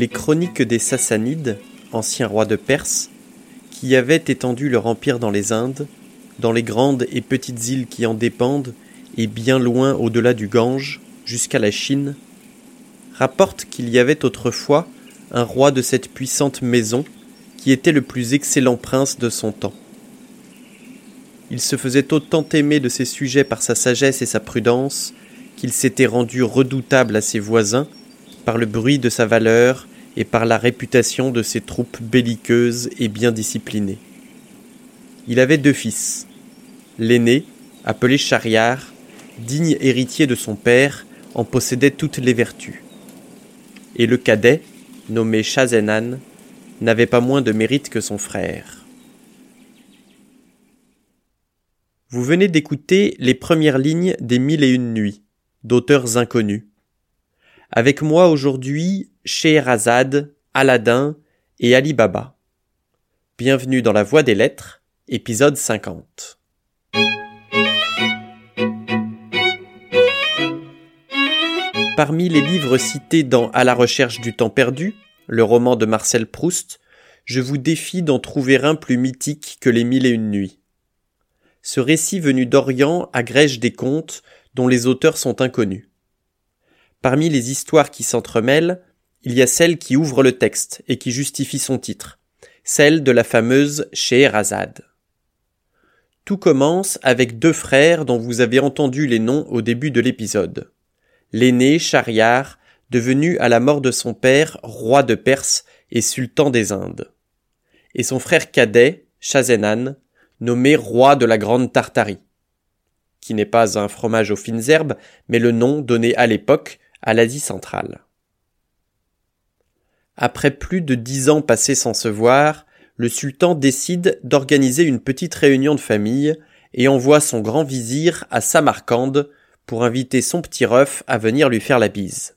Les chroniques des Sassanides, anciens rois de Perse, qui avaient étendu leur empire dans les Indes, dans les grandes et petites îles qui en dépendent, et bien loin au-delà du Gange, jusqu'à la Chine, rapportent qu'il y avait autrefois un roi de cette puissante maison qui était le plus excellent prince de son temps. Il se faisait autant aimer de ses sujets par sa sagesse et sa prudence qu'il s'était rendu redoutable à ses voisins par le bruit de sa valeur et par la réputation de ses troupes belliqueuses et bien disciplinées. Il avait deux fils. L'aîné, appelé Chariar, digne héritier de son père, en possédait toutes les vertus. Et le cadet, nommé Chazenan, n'avait pas moins de mérite que son frère. Vous venez d'écouter les premières lignes des Mille et une nuits, d'auteurs inconnus. Avec moi aujourd'hui, Scheherazade, Aladdin et Ali Baba. Bienvenue dans la Voie des Lettres, épisode 50. Parmi les livres cités dans À la recherche du temps perdu, le roman de Marcel Proust, je vous défie d'en trouver un plus mythique que les Mille et une nuits. Ce récit venu d'Orient agrège des contes dont les auteurs sont inconnus. Parmi les histoires qui s'entremêlent, il y a celle qui ouvre le texte et qui justifie son titre, celle de la fameuse Scheherazade. Tout commence avec deux frères dont vous avez entendu les noms au début de l'épisode. L'aîné, Shahriar, devenu à la mort de son père roi de Perse et sultan des Indes. Et son frère cadet, Shazenan, nommé roi de la Grande Tartarie, qui n'est pas un fromage aux fines herbes, mais le nom donné à l'époque à l'Asie centrale. Après plus de dix ans passés sans se voir, le sultan décide d'organiser une petite réunion de famille et envoie son grand vizir à Samarcande pour inviter son petit ref à venir lui faire la bise.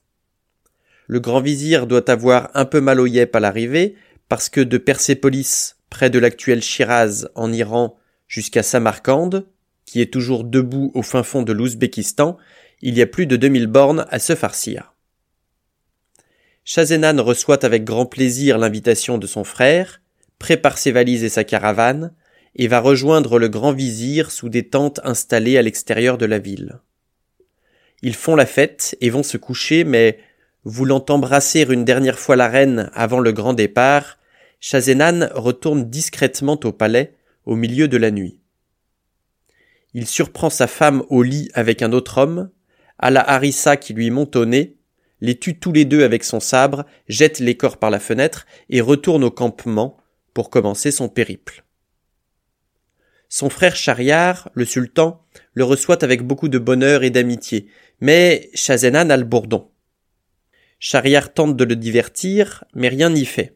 Le grand vizir doit avoir un peu mal au yep à l'arrivée, parce que de Persépolis, près de l'actuel Shiraz en Iran, jusqu'à Samarcande, qui est toujours debout au fin fond de l'Ouzbékistan, il y a plus de 2000 bornes à se farcir. Chazenan reçoit avec grand plaisir l'invitation de son frère, prépare ses valises et sa caravane, et va rejoindre le grand vizir sous des tentes installées à l'extérieur de la ville. Ils font la fête et vont se coucher, mais Voulant embrasser une dernière fois la reine avant le grand départ, Chazenan retourne discrètement au palais au milieu de la nuit. Il surprend sa femme au lit avec un autre homme, à la harissa qui lui monte au nez, les tue tous les deux avec son sabre, jette les corps par la fenêtre et retourne au campement pour commencer son périple. Son frère Chariar, le sultan, le reçoit avec beaucoup de bonheur et d'amitié, mais Chazenan a le bourdon. Chariar tente de le divertir, mais rien n'y fait.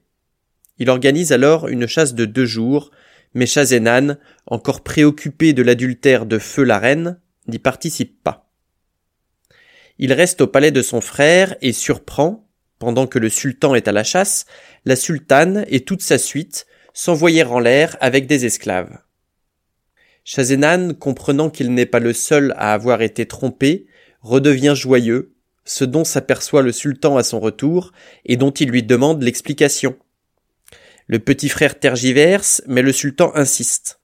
Il organise alors une chasse de deux jours, mais Chazenan, encore préoccupé de l'adultère de Feu la reine, n'y participe pas. Il reste au palais de son frère et surprend, pendant que le sultan est à la chasse, la sultane et toute sa suite s'envoyer en l'air avec des esclaves. Chazenan, comprenant qu'il n'est pas le seul à avoir été trompé, redevient joyeux ce dont s'aperçoit le sultan à son retour et dont il lui demande l'explication. Le petit frère tergiverse, mais le sultan insiste.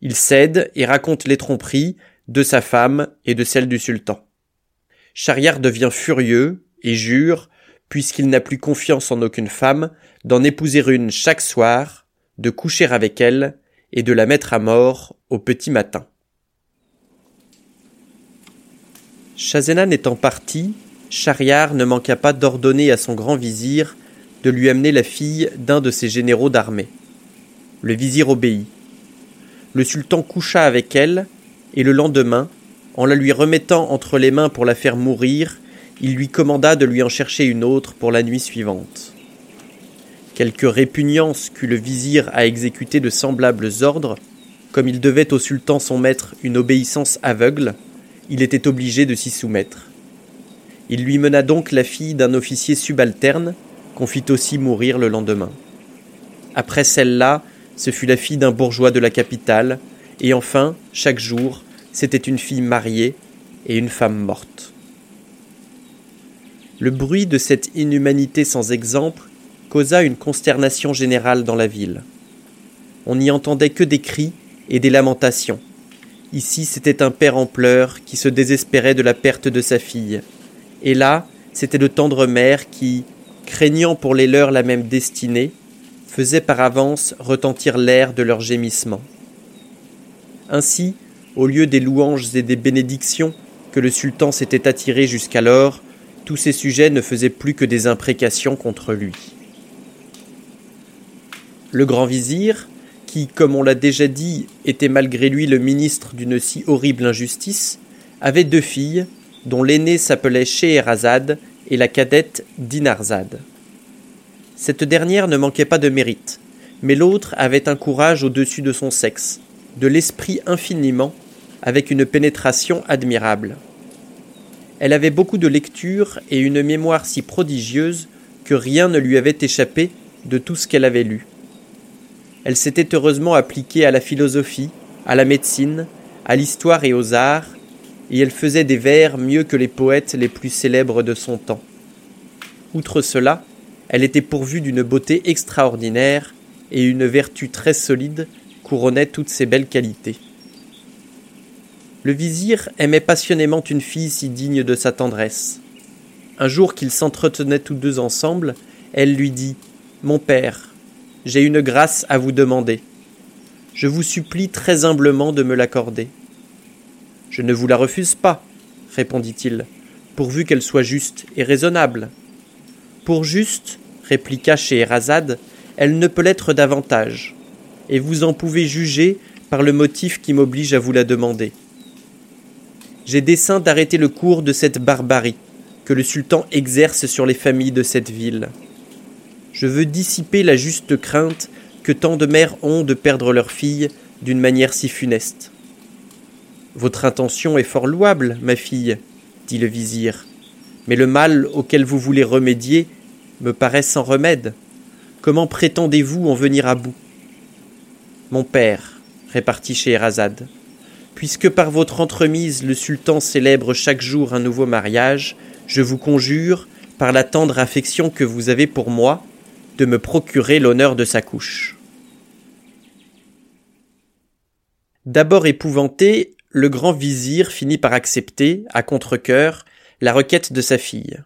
Il cède et raconte les tromperies de sa femme et de celle du sultan. Chariar devient furieux et jure, puisqu'il n'a plus confiance en aucune femme, d'en épouser une chaque soir, de coucher avec elle et de la mettre à mort au petit matin. Chazenan étant parti, Shahriar ne manqua pas d'ordonner à son grand vizir de lui amener la fille d'un de ses généraux d'armée. Le vizir obéit. Le sultan coucha avec elle, et le lendemain, en la lui remettant entre les mains pour la faire mourir, il lui commanda de lui en chercher une autre pour la nuit suivante. Quelque répugnance qu'eut le vizir à exécuter de semblables ordres, comme il devait au sultan son maître une obéissance aveugle, il était obligé de s'y soumettre. Il lui mena donc la fille d'un officier subalterne, qu'on fit aussi mourir le lendemain. Après celle-là, ce fut la fille d'un bourgeois de la capitale, et enfin, chaque jour, c'était une fille mariée et une femme morte. Le bruit de cette inhumanité sans exemple causa une consternation générale dans la ville. On n'y entendait que des cris et des lamentations. Ici, c'était un père en pleurs qui se désespérait de la perte de sa fille. Et là, c'était de tendres mères qui, craignant pour les leurs la même destinée, faisaient par avance retentir l'air de leurs gémissements. Ainsi, au lieu des louanges et des bénédictions que le sultan s'était attiré jusqu'alors, tous ces sujets ne faisaient plus que des imprécations contre lui. Le grand vizir, qui, comme on l'a déjà dit, était malgré lui le ministre d'une si horrible injustice, avait deux filles, dont l'aînée s'appelait Scheherazade et la cadette Dinarzade. Cette dernière ne manquait pas de mérite, mais l'autre avait un courage au-dessus de son sexe, de l'esprit infiniment, avec une pénétration admirable. Elle avait beaucoup de lecture et une mémoire si prodigieuse que rien ne lui avait échappé de tout ce qu'elle avait lu. Elle s'était heureusement appliquée à la philosophie, à la médecine, à l'histoire et aux arts, et elle faisait des vers mieux que les poètes les plus célèbres de son temps. Outre cela, elle était pourvue d'une beauté extraordinaire, et une vertu très solide couronnait toutes ses belles qualités. Le vizir aimait passionnément une fille si digne de sa tendresse. Un jour qu'ils s'entretenaient tous deux ensemble, elle lui dit Mon père, j'ai une grâce à vous demander. Je vous supplie très humblement de me l'accorder. Je ne vous la refuse pas, répondit-il, pourvu qu'elle soit juste et raisonnable. Pour juste, répliqua Scheherazade, elle ne peut l'être davantage, et vous en pouvez juger par le motif qui m'oblige à vous la demander. J'ai dessein d'arrêter le cours de cette barbarie que le sultan exerce sur les familles de cette ville. Je veux dissiper la juste crainte que tant de mères ont de perdre leur fille d'une manière si funeste. Votre intention est fort louable, ma fille, dit le vizir, mais le mal auquel vous voulez remédier me paraît sans remède. Comment prétendez-vous en venir à bout? Mon père, répartit Scheherazade, puisque par votre entremise le sultan célèbre chaque jour un nouveau mariage, je vous conjure, par la tendre affection que vous avez pour moi, de me procurer l'honneur de sa couche. D'abord épouvanté, le grand vizir finit par accepter, à contre-cœur, la requête de sa fille.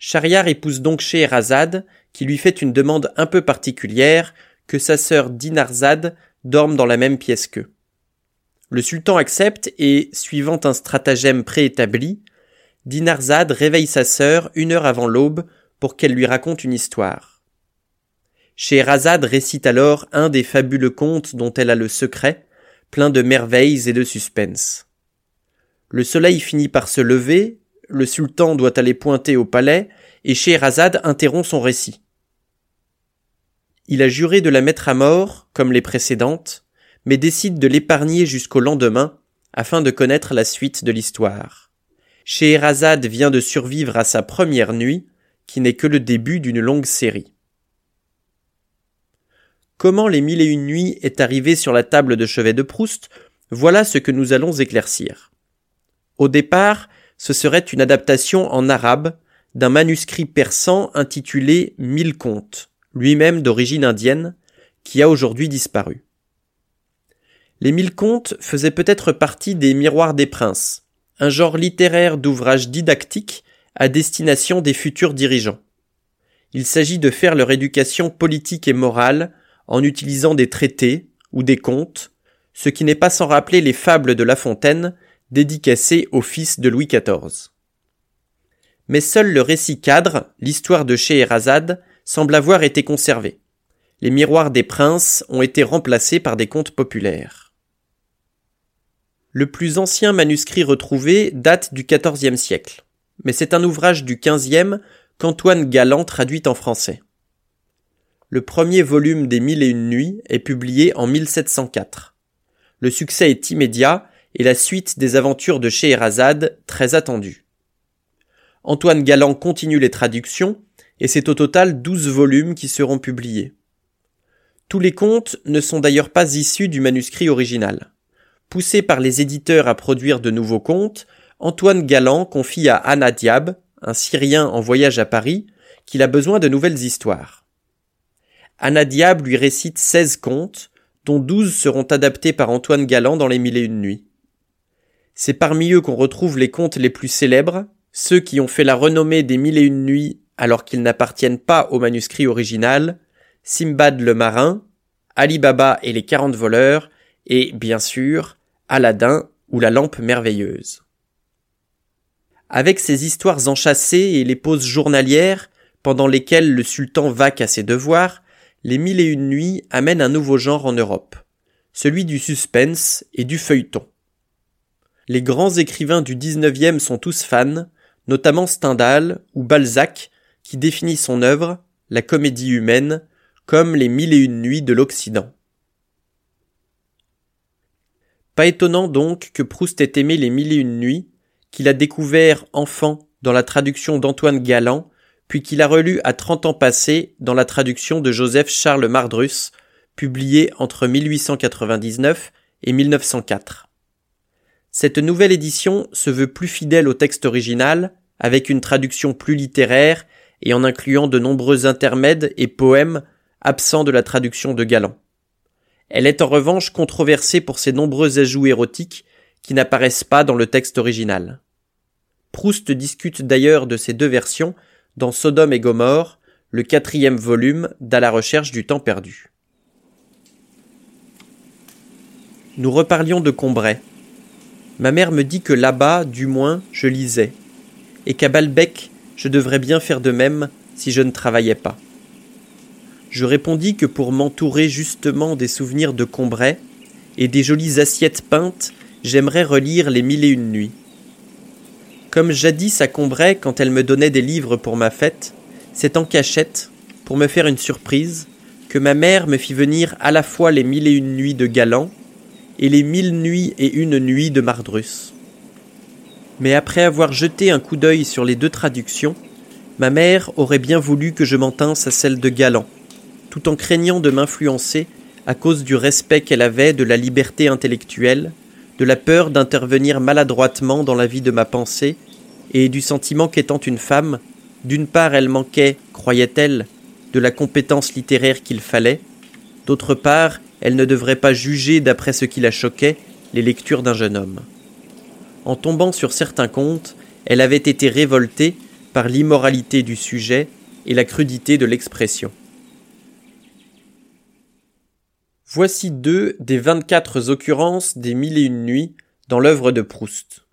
Shahriar épouse donc Scheherazade, qui lui fait une demande un peu particulière, que sa sœur Dinarzade dorme dans la même pièce qu'eux. Le sultan accepte et, suivant un stratagème préétabli, Dinarzade réveille sa sœur une heure avant l'aube pour qu'elle lui raconte une histoire. Scheherazade récite alors un des fabuleux contes dont elle a le secret, plein de merveilles et de suspense. Le soleil finit par se lever, le sultan doit aller pointer au palais, et Scheherazade interrompt son récit. Il a juré de la mettre à mort, comme les précédentes, mais décide de l'épargner jusqu'au lendemain, afin de connaître la suite de l'histoire. Scheherazade vient de survivre à sa première nuit, qui n'est que le début d'une longue série. Comment les mille et une nuits est arrivé sur la table de chevet de Proust, voilà ce que nous allons éclaircir. Au départ, ce serait une adaptation en arabe d'un manuscrit persan intitulé Mille contes, lui-même d'origine indienne, qui a aujourd'hui disparu. Les Mille contes faisaient peut-être partie des Miroirs des princes, un genre littéraire d'ouvrages didactiques à destination des futurs dirigeants. Il s'agit de faire leur éducation politique et morale en utilisant des traités ou des contes, ce qui n'est pas sans rappeler les fables de La Fontaine, dédicacées au fils de Louis XIV. Mais seul le récit cadre, l'histoire de Scheherazade, semble avoir été conservé. Les miroirs des princes ont été remplacés par des contes populaires. Le plus ancien manuscrit retrouvé date du XIVe siècle, mais c'est un ouvrage du XVe qu'Antoine Galland traduit en français. Le premier volume des Mille et une nuits est publié en 1704. Le succès est immédiat et la suite des aventures de Scheherazade très attendue. Antoine Galland continue les traductions et c'est au total douze volumes qui seront publiés. Tous les contes ne sont d'ailleurs pas issus du manuscrit original. Poussé par les éditeurs à produire de nouveaux contes, Antoine Galland confie à Anna Diab, un Syrien en voyage à Paris, qu'il a besoin de nouvelles histoires. Anna Diab lui récite seize contes, dont douze seront adaptés par Antoine Galland dans les Mille et Une Nuits. C'est parmi eux qu'on retrouve les contes les plus célèbres, ceux qui ont fait la renommée des Mille et Une Nuits alors qu'ils n'appartiennent pas au manuscrit original, Simbad le marin, Ali Baba et les quarante voleurs, et, bien sûr, Aladdin ou la lampe merveilleuse. Avec ses histoires enchâssées et les pauses journalières, pendant lesquelles le sultan vaque à ses devoirs, les mille et une nuits amènent un nouveau genre en Europe, celui du suspense et du feuilleton. Les grands écrivains du XIXe sont tous fans, notamment Stendhal ou Balzac, qui définit son œuvre, la comédie humaine, comme les mille et une nuits de l'Occident. Pas étonnant donc que Proust ait aimé les mille et une nuits, qu'il a découvert enfant dans la traduction d'Antoine Galland, puis qu'il a relu à trente ans passés dans la traduction de Joseph Charles Mardrus, publiée entre 1899 et 1904. Cette nouvelle édition se veut plus fidèle au texte original, avec une traduction plus littéraire et en incluant de nombreux intermèdes et poèmes absents de la traduction de Galland. Elle est en revanche controversée pour ses nombreux ajouts érotiques qui n'apparaissent pas dans le texte original. Proust discute d'ailleurs de ces deux versions dans Sodome et Gomorre, le quatrième volume d'À la recherche du temps perdu. Nous reparlions de Combray. Ma mère me dit que là-bas, du moins, je lisais, et qu'à Balbec, je devrais bien faire de même si je ne travaillais pas. Je répondis que pour m'entourer justement des souvenirs de Combray et des jolies assiettes peintes, j'aimerais relire les mille et une nuits. Comme jadis à Combray quand elle me donnait des livres pour ma fête, c'est en cachette, pour me faire une surprise, que ma mère me fit venir à la fois les mille et une nuits de Galant et les mille nuits et une nuits de Mardrus. Mais après avoir jeté un coup d'œil sur les deux traductions, ma mère aurait bien voulu que je m'en à celle de Galant tout en craignant de m'influencer à cause du respect qu'elle avait de la liberté intellectuelle, de la peur d'intervenir maladroitement dans la vie de ma pensée, et du sentiment qu'étant une femme, d'une part elle manquait, croyait-elle, de la compétence littéraire qu'il fallait, d'autre part elle ne devrait pas juger d'après ce qui la choquait les lectures d'un jeune homme. En tombant sur certains contes, elle avait été révoltée par l'immoralité du sujet et la crudité de l'expression. Voici deux des vingt-quatre occurrences des mille et une nuits dans l'œuvre de Proust.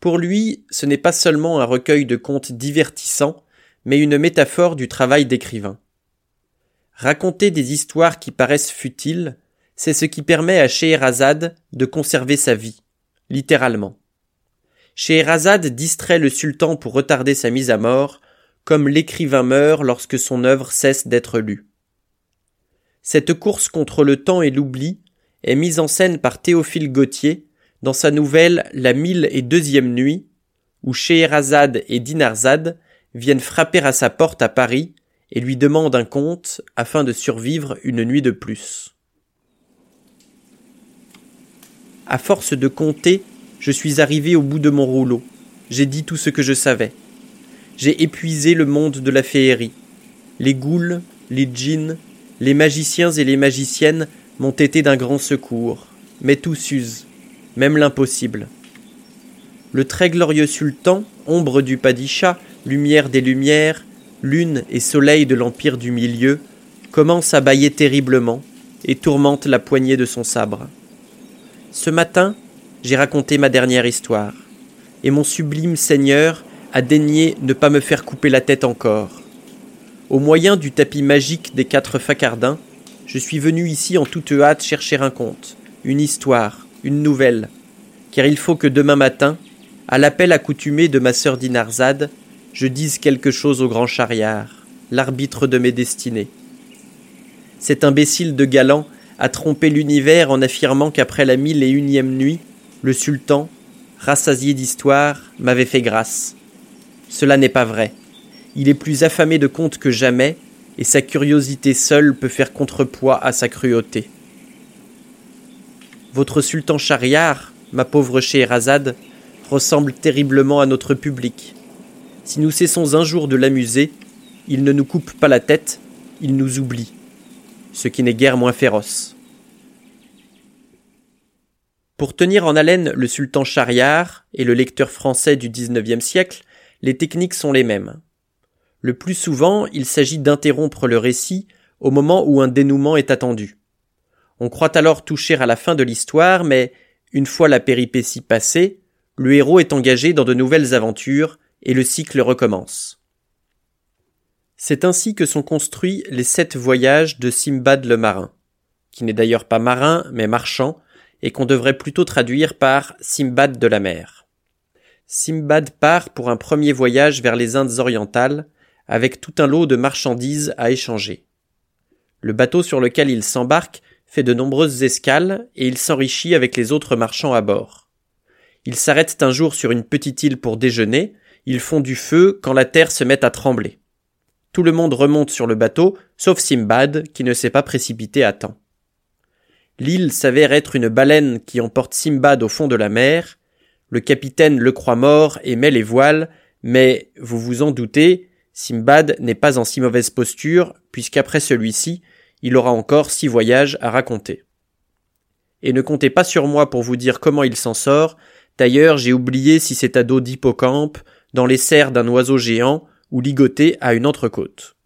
Pour lui, ce n'est pas seulement un recueil de contes divertissants, mais une métaphore du travail d'écrivain. Raconter des histoires qui paraissent futiles, c'est ce qui permet à Scheherazade de conserver sa vie, littéralement. Scheherazade distrait le sultan pour retarder sa mise à mort, comme l'écrivain meurt lorsque son œuvre cesse d'être lue. Cette course contre le temps et l'oubli est mise en scène par Théophile Gautier dans sa nouvelle La mille et deuxième nuit, où Scheherazade et Dinarzade viennent frapper à sa porte à Paris et lui demandent un compte afin de survivre une nuit de plus. À force de compter, je suis arrivé au bout de mon rouleau. J'ai dit tout ce que je savais. J'ai épuisé le monde de la féerie. Les goules, les djinns, les magiciens et les magiciennes m'ont été d'un grand secours, mais tout s'use, même l'impossible. Le très glorieux sultan, ombre du padisha, lumière des lumières, lune et soleil de l'empire du milieu, commence à bâiller terriblement et tourmente la poignée de son sabre. Ce matin, j'ai raconté ma dernière histoire, et mon sublime Seigneur a daigné ne pas me faire couper la tête encore. Au moyen du tapis magique des quatre facardins, je suis venu ici en toute hâte chercher un conte, une histoire, une nouvelle, car il faut que demain matin, à l'appel accoutumé de ma sœur Dinarzade, je dise quelque chose au grand chariard, l'arbitre de mes destinées. Cet imbécile de galant a trompé l'univers en affirmant qu'après la mille et unième nuit, le sultan, rassasié d'histoire, m'avait fait grâce. Cela n'est pas vrai. Il est plus affamé de contes que jamais, et sa curiosité seule peut faire contrepoids à sa cruauté. Votre sultan Chariar, ma pauvre Scheherazade, ressemble terriblement à notre public. Si nous cessons un jour de l'amuser, il ne nous coupe pas la tête, il nous oublie, ce qui n'est guère moins féroce. Pour tenir en haleine le sultan Shahriar et le lecteur français du XIXe siècle, les techniques sont les mêmes. Le plus souvent, il s'agit d'interrompre le récit au moment où un dénouement est attendu. On croit alors toucher à la fin de l'histoire, mais une fois la péripétie passée, le héros est engagé dans de nouvelles aventures et le cycle recommence. C'est ainsi que sont construits les sept voyages de Simbad le marin, qui n'est d'ailleurs pas marin mais marchand, et qu'on devrait plutôt traduire par Simbad de la mer. Simbad part pour un premier voyage vers les Indes orientales, avec tout un lot de marchandises à échanger. Le bateau sur lequel il s'embarque fait de nombreuses escales et il s'enrichit avec les autres marchands à bord. Ils s'arrêtent un jour sur une petite île pour déjeuner, ils font du feu quand la terre se met à trembler. Tout le monde remonte sur le bateau, sauf Simbad, qui ne s'est pas précipité à temps. L'île s'avère être une baleine qui emporte Simbad au fond de la mer. Le capitaine le croit mort et met les voiles, mais vous vous en doutez, Simbad n'est pas en si mauvaise posture, puisqu'après celui-ci, il aura encore six voyages à raconter. Et ne comptez pas sur moi pour vous dire comment il s'en sort, d'ailleurs j'ai oublié si c'est à dos d'hippocampe, dans les serres d'un oiseau géant, ou ligoté à une entrecôte.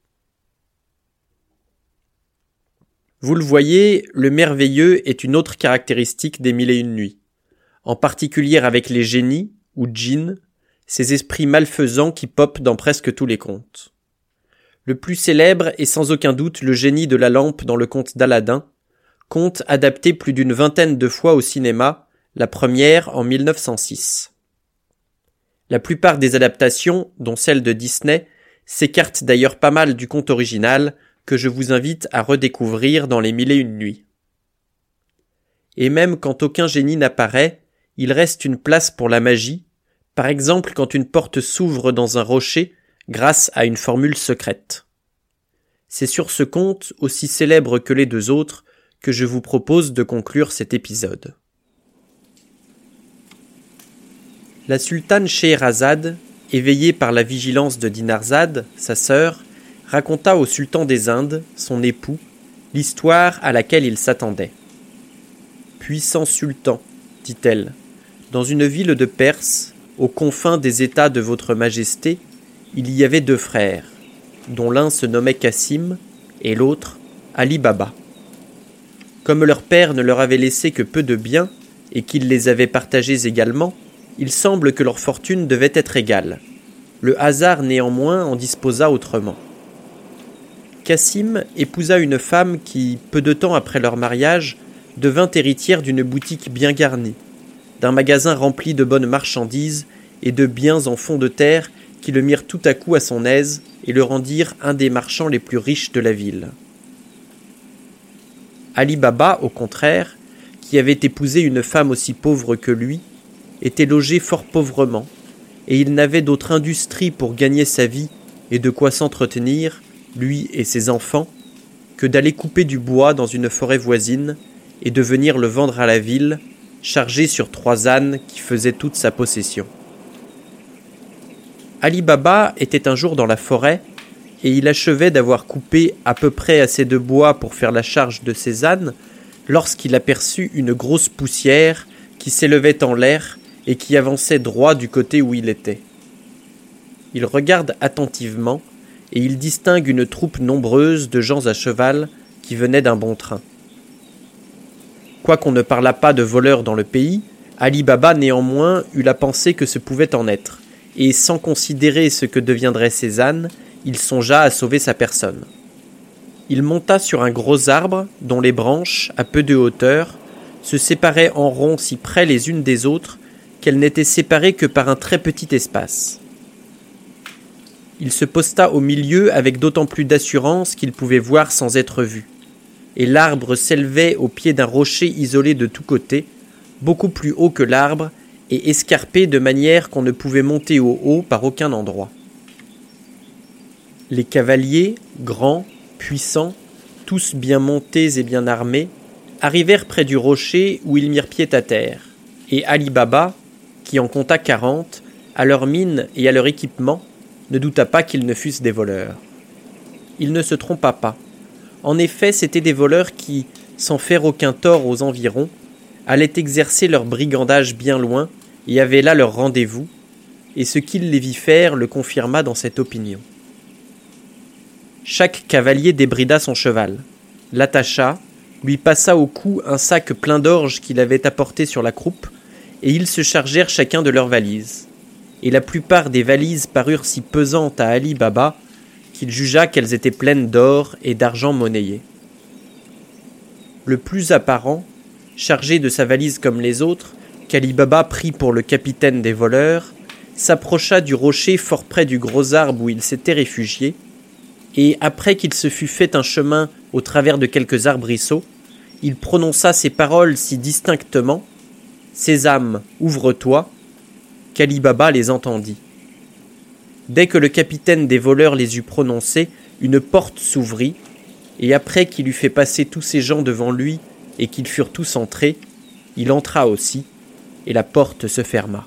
Vous le voyez, le merveilleux est une autre caractéristique des mille et une nuits, en particulier avec les génies, ou djinns, ces esprits malfaisants qui popent dans presque tous les contes. Le plus célèbre est sans aucun doute le génie de la lampe dans le conte d'Aladin, conte adapté plus d'une vingtaine de fois au cinéma, la première en 1906. La plupart des adaptations, dont celle de Disney, s'écartent d'ailleurs pas mal du conte original, que je vous invite à redécouvrir dans les mille et une nuits. Et même quand aucun génie n'apparaît, il reste une place pour la magie, par exemple quand une porte s'ouvre dans un rocher grâce à une formule secrète. C'est sur ce conte, aussi célèbre que les deux autres, que je vous propose de conclure cet épisode. La sultane Scheherazade, éveillée par la vigilance de Dinarzade, sa sœur, raconta au sultan des Indes, son époux, l'histoire à laquelle il s'attendait. Puissant sultan, dit-elle, dans une ville de Perse, aux confins des États de votre Majesté, il y avait deux frères, dont l'un se nommait Cassim et l'autre Ali Baba. Comme leur père ne leur avait laissé que peu de biens et qu'il les avait partagés également, il semble que leur fortune devait être égale. Le hasard néanmoins en disposa autrement. Cassim épousa une femme qui, peu de temps après leur mariage, devint héritière d'une boutique bien garnie, d'un magasin rempli de bonnes marchandises et de biens en fond de terre qui le mirent tout à coup à son aise et le rendirent un des marchands les plus riches de la ville. Ali Baba, au contraire, qui avait épousé une femme aussi pauvre que lui, était logé fort pauvrement, et il n'avait d'autre industrie pour gagner sa vie et de quoi s'entretenir, lui et ses enfants, que d'aller couper du bois dans une forêt voisine et de venir le vendre à la ville, chargé sur trois ânes qui faisaient toute sa possession. Ali Baba était un jour dans la forêt, et il achevait d'avoir coupé à peu près assez de bois pour faire la charge de ses ânes, lorsqu'il aperçut une grosse poussière qui s'élevait en l'air et qui avançait droit du côté où il était. Il regarde attentivement, et il distingue une troupe nombreuse de gens à cheval qui venaient d'un bon train. Quoiqu'on ne parlât pas de voleurs dans le pays, Ali Baba néanmoins eut la pensée que ce pouvait en être, et sans considérer ce que deviendraient ses ânes, il songea à sauver sa personne. Il monta sur un gros arbre dont les branches, à peu de hauteur, se séparaient en rond si près les unes des autres qu'elles n'étaient séparées que par un très petit espace. Il se posta au milieu avec d'autant plus d'assurance qu'il pouvait voir sans être vu. Et l'arbre s'élevait au pied d'un rocher isolé de tous côtés, beaucoup plus haut que l'arbre, et escarpé de manière qu'on ne pouvait monter au haut par aucun endroit. Les cavaliers, grands, puissants, tous bien montés et bien armés, arrivèrent près du rocher où ils mirent pied à terre, et Ali Baba, qui en compta quarante, à leur mine et à leur équipement, ne douta pas qu'ils ne fussent des voleurs. il ne se trompa pas. En effet, c'étaient des voleurs qui, sans faire aucun tort aux environs, allaient exercer leur brigandage bien loin et avaient là leur rendez-vous, et ce qu'il les vit faire le confirma dans cette opinion. Chaque cavalier débrida son cheval, l'attacha, lui passa au cou un sac plein d'orge qu'il avait apporté sur la croupe, et ils se chargèrent chacun de leurs valises. Et la plupart des valises parurent si pesantes à Ali Baba qu'il jugea qu'elles étaient pleines d'or et d'argent monnayé. Le plus apparent, chargé de sa valise comme les autres, qu'Ali Baba prit pour le capitaine des voleurs, s'approcha du rocher fort près du gros arbre où il s'était réfugié, et après qu'il se fut fait un chemin au travers de quelques arbrisseaux, il prononça ces paroles si distinctement Sésame, ouvre-toi qu'Ali Baba les entendit. Dès que le capitaine des voleurs les eut prononcées, une porte s'ouvrit, et après qu'il eut fait passer tous ces gens devant lui et qu'ils furent tous entrés, il entra aussi, et la porte se ferma.